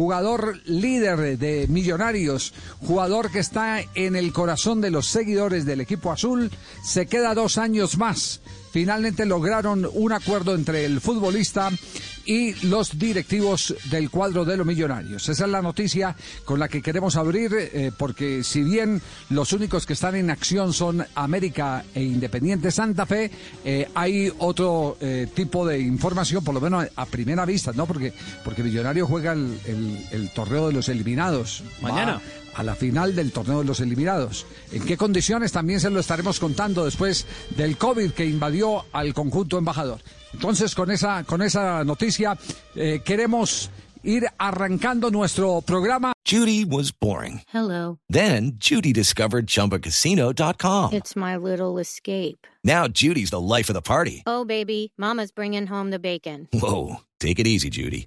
jugador líder de Millonarios, jugador que está en el corazón de los seguidores del equipo azul, se queda dos años más. Finalmente lograron un acuerdo entre el futbolista y los directivos del cuadro de los millonarios. Esa es la noticia con la que queremos abrir, eh, porque si bien los únicos que están en acción son América e Independiente Santa Fe, eh, hay otro eh, tipo de información, por lo menos a, primera vista, ¿no? Porque, porque Millonario juega el, torneo de los eliminados. Mañana. a la final del torneo de los eliminados. ¿En qué condiciones? También se lo estaremos contando después del COVID que invadió al conjunto embajador. Entonces, con esa, con esa noticia, eh, queremos ir arrancando nuestro programa. Judy was boring. Hello. Then, Judy discovered chumbacasino.com. It's my little escape. Now, Judy's the life of the party. Oh, baby, Mama's bringing home the bacon. Whoa. Take it easy, Judy.